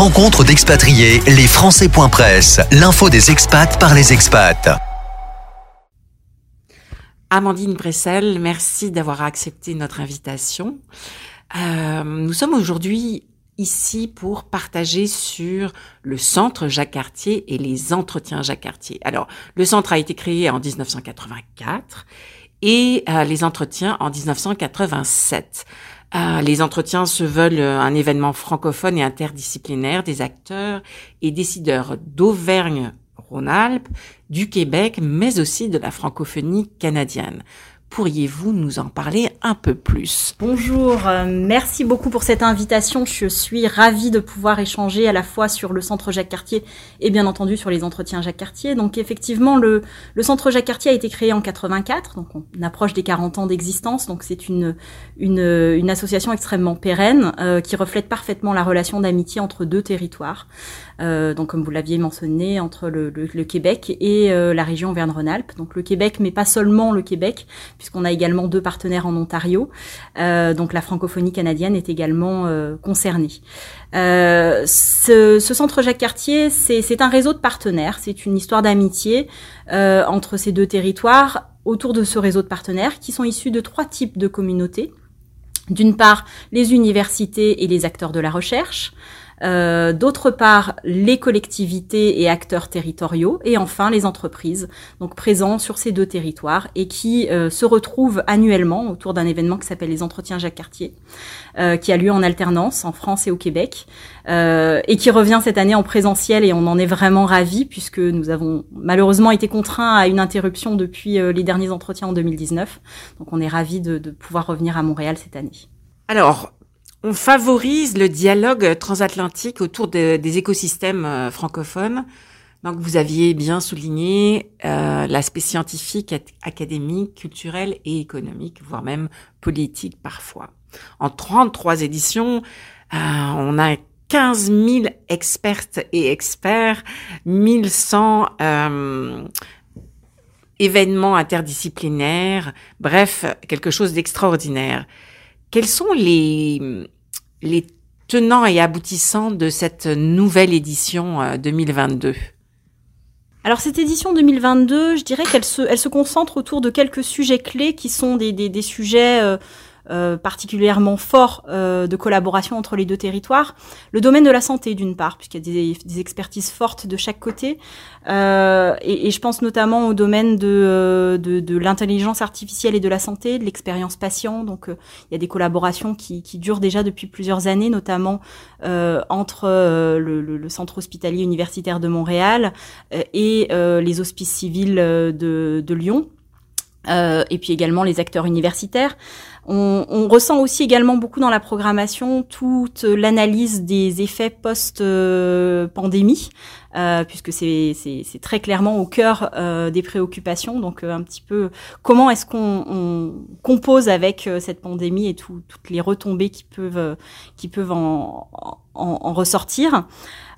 Rencontre d'expatriés, les Français.press, l'info des expats par les expats. Amandine Bressel, merci d'avoir accepté notre invitation. Euh, nous sommes aujourd'hui ici pour partager sur le centre Jacques Cartier et les entretiens Jacques Cartier. Alors, le centre a été créé en 1984 et euh, les entretiens en 1987. Euh, les entretiens se veulent un événement francophone et interdisciplinaire des acteurs et décideurs d'Auvergne-Rhône-Alpes, du Québec, mais aussi de la francophonie canadienne. Pourriez-vous nous en parler un peu plus? Bonjour, euh, merci beaucoup pour cette invitation. Je suis ravie de pouvoir échanger à la fois sur le centre Jacques Cartier et bien entendu sur les entretiens Jacques Cartier. Donc effectivement, le, centre Jacques Cartier a été créé en 84, donc on approche des 40 ans d'existence. Donc c'est une, une, une, association extrêmement pérenne euh, qui reflète parfaitement la relation d'amitié entre deux territoires. Euh, donc comme vous l'aviez mentionné, entre le, Québec et euh, la région Auvergne-Rhône-Alpes. Donc le Québec, mais pas seulement le Québec, puisqu'on a également deux partenaires en Ontario. Euh, donc la francophonie canadienne est également concernée. Ce, ce, centre Jacques Cartier, c'est un réseau de partenaires, c'est une histoire d'amitié entre ces deux territoires autour de ce réseau de partenaires qui sont issus de trois types de communautés. D'une part, les universités et les acteurs de la recherche. Euh, d'autre part les collectivités et acteurs territoriaux, et enfin les entreprises, donc présents sur ces deux territoires et qui euh, se retrouvent annuellement autour d'un événement qui s'appelle les Entretiens Jacques Cartier, euh, qui a lieu en alternance en France et au Québec, euh, et qui revient cette année en présentiel et on en est vraiment ravis puisque nous avons malheureusement été contraints à une interruption depuis euh, les derniers entretiens en 2019, donc on est ravis de, de pouvoir revenir à Montréal cette année. Alors, on favorise le dialogue transatlantique autour de, des écosystèmes euh, francophones. Donc, vous aviez bien souligné euh, l'aspect scientifique, académique, culturel et économique, voire même politique parfois. En 33 éditions, euh, on a 15 000 expertes et experts, 1100 euh, événements interdisciplinaires, bref, quelque chose d'extraordinaire. Quels sont les, les tenants et aboutissants de cette nouvelle édition 2022 alors cette édition 2022, je dirais qu'elle se, elle se concentre autour de quelques sujets clés qui sont des, des, des sujets euh, euh, particulièrement fort euh, de collaboration entre les deux territoires. Le domaine de la santé, d'une part, puisqu'il y a des, des, expertises fortes de chaque côté, euh, et, je pense notamment au domaine de, euh, de, l'intelligence artificielle et de la santé, de l'expérience patient. Donc, il y a des collaborations qui, durent déjà depuis plusieurs années, notamment entre le, centre hospitalier universitaire de Montréal et les hospices civils de Lyon. Euh, et puis également les acteurs universitaires. On, on, ressent aussi également beaucoup dans la programmation toute l'analyse des effets post-pandémie, euh, puisque c'est très clairement au cœur euh, des préoccupations. Donc euh, un petit peu comment est-ce qu'on compose avec euh, cette pandémie et tout, toutes les retombées qui peuvent qui peuvent en, en, en ressortir?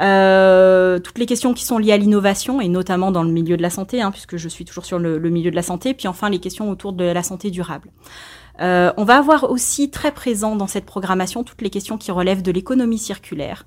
Euh, toutes les questions qui sont liées à l'innovation et notamment dans le milieu de la santé, hein, puisque je suis toujours sur le, le, milieu de la santé, puis enfin les questions autour de la santé durable. Euh, on va avoir aussi très présent dans cette programmation toutes les questions qui relèvent de l'économie circulaire,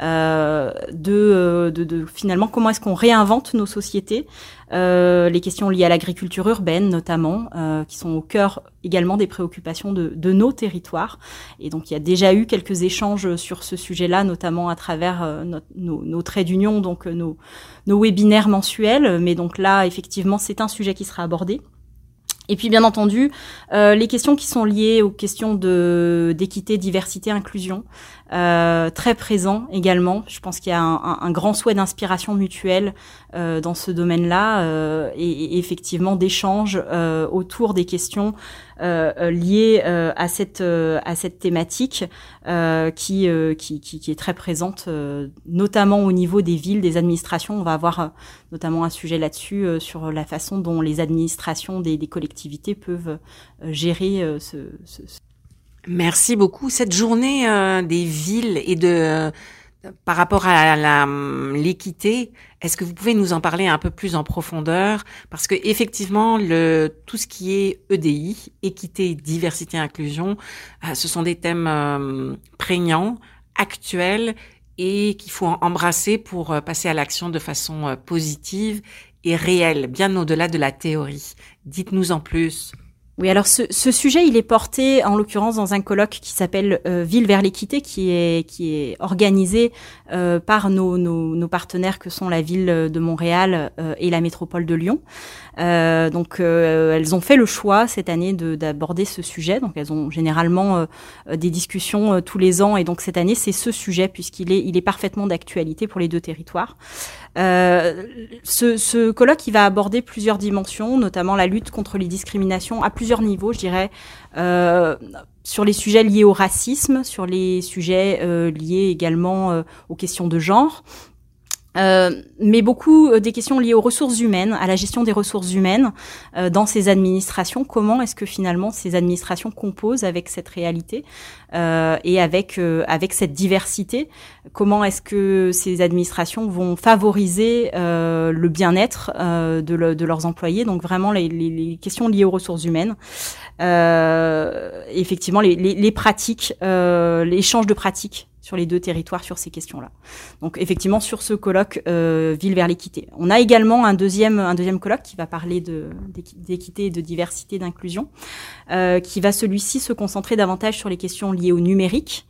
euh, de, euh, de, de, finalement comment est-ce qu'on réinvente nos sociétés, euh, les questions liées à l'agriculture urbaine notamment, euh, qui sont au cœur également des préoccupations de, de, nos territoires. Et donc il y a déjà eu quelques échanges sur ce sujet-là, notamment à travers euh, nos, nos, traits d'union, donc nos, nos webinaires mensuels. Mais donc là, effectivement, c'est un sujet qui sera abordé. Et puis bien entendu, euh, les questions qui sont liées aux questions d'équité, diversité, inclusion, euh, très présent également. Je pense qu'il y a un, un, un grand souhait d'inspiration mutuelle euh, dans ce domaine-là euh, et, et, effectivement d'échanges euh, autour des questions euh, liées à cette à cette thématique qui, qui, qui, qui est très présente, notamment au niveau des villes, des administrations. On va avoir notamment un sujet là-dessus sur la façon dont les administrations des, des collectivités peuvent gérer ce, ce, ce Merci beaucoup. Cette journée euh, des villes et de euh, par rapport à l'équité, est-ce que vous pouvez nous en parler un peu plus en profondeur? Parce que effectivement, le tout ce qui est EDI, équité, diversité, inclusion, euh, ce sont des thèmes prégnants, actuels et qu'il faut embrasser pour passer à l'action de façon positive et réelle, bien au-delà de la théorie. Dites-nous en plus. Oui, alors ce, sujet, il est porté en l'occurrence dans un colloque qui s'appelle euh, Ville vers l'équité, qui est qui est organisé euh, par nos, nos, partenaires que sont la ville de Montréal euh, et la métropole de Lyon. Donc elles ont fait le choix cette année d'aborder ce sujet. Donc elles ont généralement des discussions tous les ans et donc cette année c'est ce sujet puisqu'il est il est parfaitement d'actualité pour les deux territoires. Ce, ce colloque il va aborder plusieurs dimensions, notamment la lutte contre les discriminations à plusieurs niveaux, je dirais, euh, sur les sujets liés au racisme, sur les sujets euh, liés également euh, aux questions de genre, euh, mais beaucoup euh, des questions liées aux ressources humaines, à la gestion des ressources humaines euh, dans ces administrations. Comment est-ce que finalement ces administrations composent avec cette réalité et avec avec cette diversité? Comment est-ce que ces administrations vont favoriser le bien-être de, de, leurs employés? Donc vraiment les, les, les, questions liées aux ressources humaines. Effectivement, les, les pratiques, l'échange de pratiques sur les deux territoires sur ces questions-là. Donc effectivement sur ce colloque euh, ville vers l'équité. On a également un deuxième un deuxième colloque qui va parler d'équité, de diversité, d'inclusion, euh, qui va celui-ci se concentrer davantage sur les questions liées au numérique.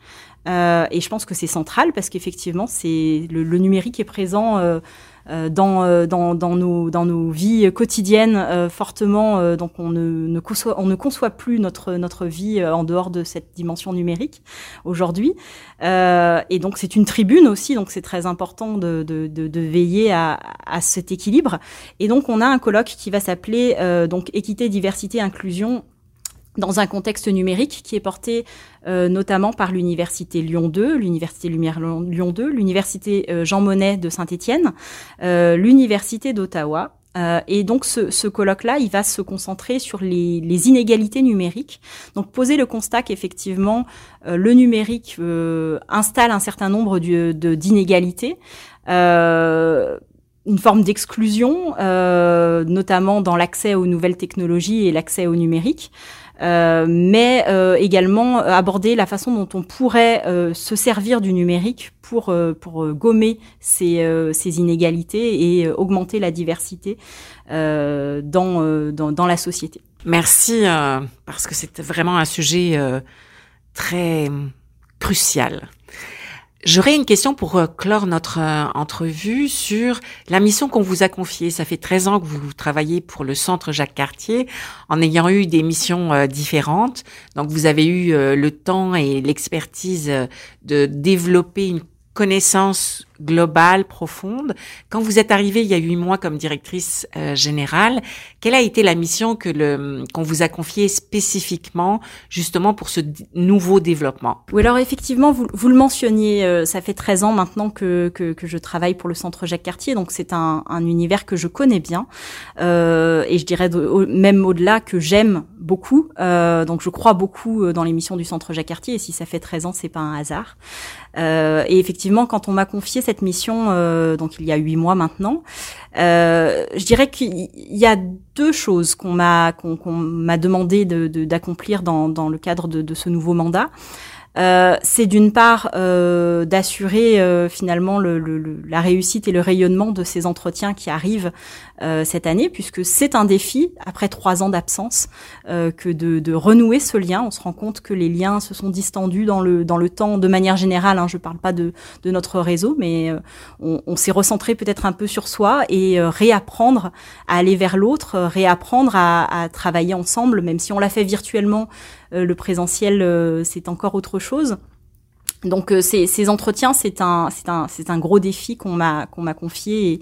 Euh, et je pense que c'est central parce qu'effectivement c'est le, le, numérique est présent euh, euh, dans, euh, dans, dans, nos, dans nos vies quotidiennes euh, fortement. donc on ne, ne, conçoit, on ne conçoit plus notre, notre vie en dehors de cette dimension numérique aujourd'hui. et donc c'est une tribune aussi, donc c'est très important de, de, de, de veiller à, à, cet équilibre. Et donc on a un colloque qui va s'appeler donc équité, diversité, inclusion dans un contexte numérique qui est porté euh, notamment par l'université Lyon 2, l'université Lumière Lyon 2, l'université euh, Jean Monnet de Saint-Étienne, euh, l'université d'Ottawa. et donc ce, ce colloque-là, il va se concentrer sur les, les, inégalités numériques. Donc poser le constat qu'effectivement le numérique installe un certain nombre d'inégalités. Une forme d'exclusion, notamment dans l'accès aux nouvelles technologies et l'accès au numérique. Euh, mais euh, également aborder la façon dont on pourrait euh, se servir du numérique pour pour gommer ces, ces inégalités et augmenter la diversité dans, dans, dans la société. Merci parce que c'est vraiment un sujet très crucial. J'aurais une question pour euh, clore notre euh, entrevue sur la mission qu'on vous a confiée. Ça fait 13 ans que vous travaillez pour le Centre Jacques Cartier en ayant eu des missions euh, différentes. Donc vous avez eu le temps et l'expertise de développer une connaissance globale, profonde. Quand vous êtes arrivée il y a huit mois comme directrice euh, générale, quelle a été la mission que le qu'on vous a confiée spécifiquement justement pour ce nouveau développement? Oui, alors effectivement, vous, vous le mentionniez, euh, ça fait 13 ans maintenant que, que, que, je travaille pour le Centre Jacques Cartier, donc c'est un, un, univers que je connais bien euh, et je dirais même au-delà que j'aime beaucoup. Euh, donc je crois beaucoup dans les missions du Centre Jacques Cartier et si ça fait 13 ans, c'est pas un hasard. Euh, et effectivement, quand on m'a confié cette mission, euh, donc il y a huit mois maintenant, euh, je dirais qu'il y a deux choses qu'on m'a qu'on m'a demandé d'accomplir de, dans, le cadre de ce nouveau mandat. Euh, c'est d'une part euh, d'assurer euh, finalement le, le, la réussite et le rayonnement de ces entretiens qui arrivent euh, cette année, puisque c'est un défi après trois ans d'absence euh, que de, de, renouer ce lien. On se rend compte que les liens se sont distendus dans le dans le temps de manière générale. Hein, je parle pas de, de notre réseau, mais on, on s'est recentré peut-être un peu sur soi et réapprendre à aller vers l'autre, réapprendre à, à travailler ensemble, même si on l'a fait virtuellement le présentiel, euh, c'est encore autre chose. Donc euh, ces, ces, entretiens, c'est un, c'est un, c'est un gros défi qu'on m'a, qu'on m'a confié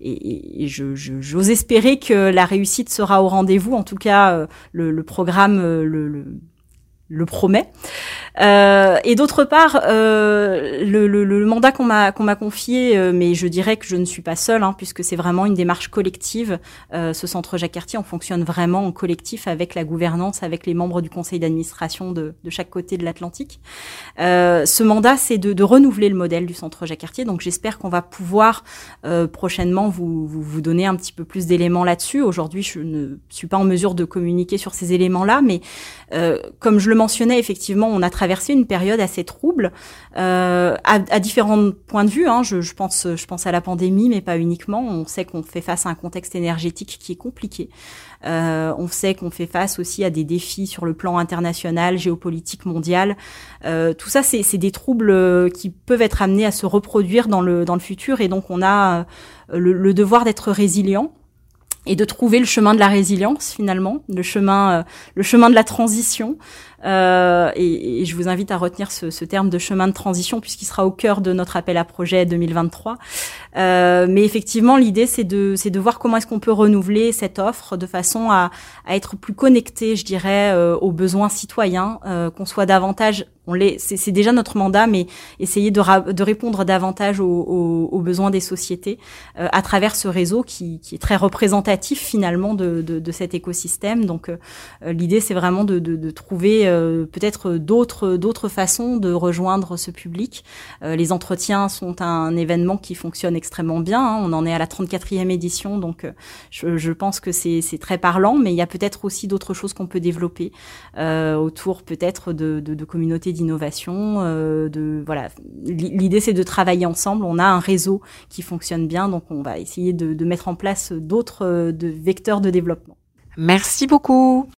et, et, je, j'ose espérer que la réussite sera au rendez-vous. En tout cas, le, le programme le, le, le promet. Euh, et d'autre part, euh, le, le, le, mandat qu'on m'a qu'on m'a confié, euh, mais je dirais que je ne suis pas seule, hein, puisque c'est vraiment une démarche collective. Euh, ce centre Jacques Cartier, on fonctionne vraiment en collectif avec la gouvernance, avec les membres du conseil d'administration de, de, chaque côté de l'Atlantique. Euh, ce mandat, c'est de, de, renouveler le modèle du centre Jacques Cartier. Donc j'espère qu'on va pouvoir prochainement vous, vous, vous donner un petit peu plus d'éléments là-dessus. Aujourd'hui, je ne suis pas en mesure de communiquer sur ces éléments-là, mais comme je le mentionnais, effectivement, on a traversé une période assez trouble, euh, à, à, différents points de vue. Hein. Je, je, pense, je pense à la pandémie, mais pas uniquement. On sait qu'on fait face à un contexte énergétique qui est compliqué. Euh, on sait qu'on fait face aussi à des défis sur le plan international, géopolitique mondial. Euh, tout ça, c'est des troubles qui peuvent être amenés à se reproduire dans le dans le futur, et donc on a le, le devoir d'être résilient et de trouver le chemin de la résilience finalement, le chemin, euh, le chemin de la transition. Euh, et, et, je vous invite à retenir ce, ce, terme de chemin de transition puisqu'il sera au cœur de notre appel à projet 2023. Euh, mais effectivement, l'idée c'est de c'est de voir comment est-ce qu'on peut renouveler cette offre de façon à, à être plus connecté, je dirais, euh, aux besoins citoyens, euh, qu'on soit davantage on c'est déjà notre mandat, mais essayer de, de répondre davantage aux, aux, aux, besoins des sociétés euh, à travers ce réseau qui, qui, est très représentatif finalement de, de, de cet écosystème. Donc euh, l'idée, c'est vraiment de, de trouver euh, peut-être d'autres d'autres façons de rejoindre ce public. les entretiens sont un événement qui fonctionne extrêmement bien. Hein. On en est à la 34e édition, donc je, je pense que c'est très parlant, mais il y a peut-être aussi d'autres choses qu'on peut développer autour peut-être de, de communautés d'innovation. Euh, de voilà, l'idée c'est de travailler ensemble. On a un réseau qui fonctionne bien, donc on va essayer de, de mettre en place d'autres euh, vecteurs de développement. Merci beaucoup.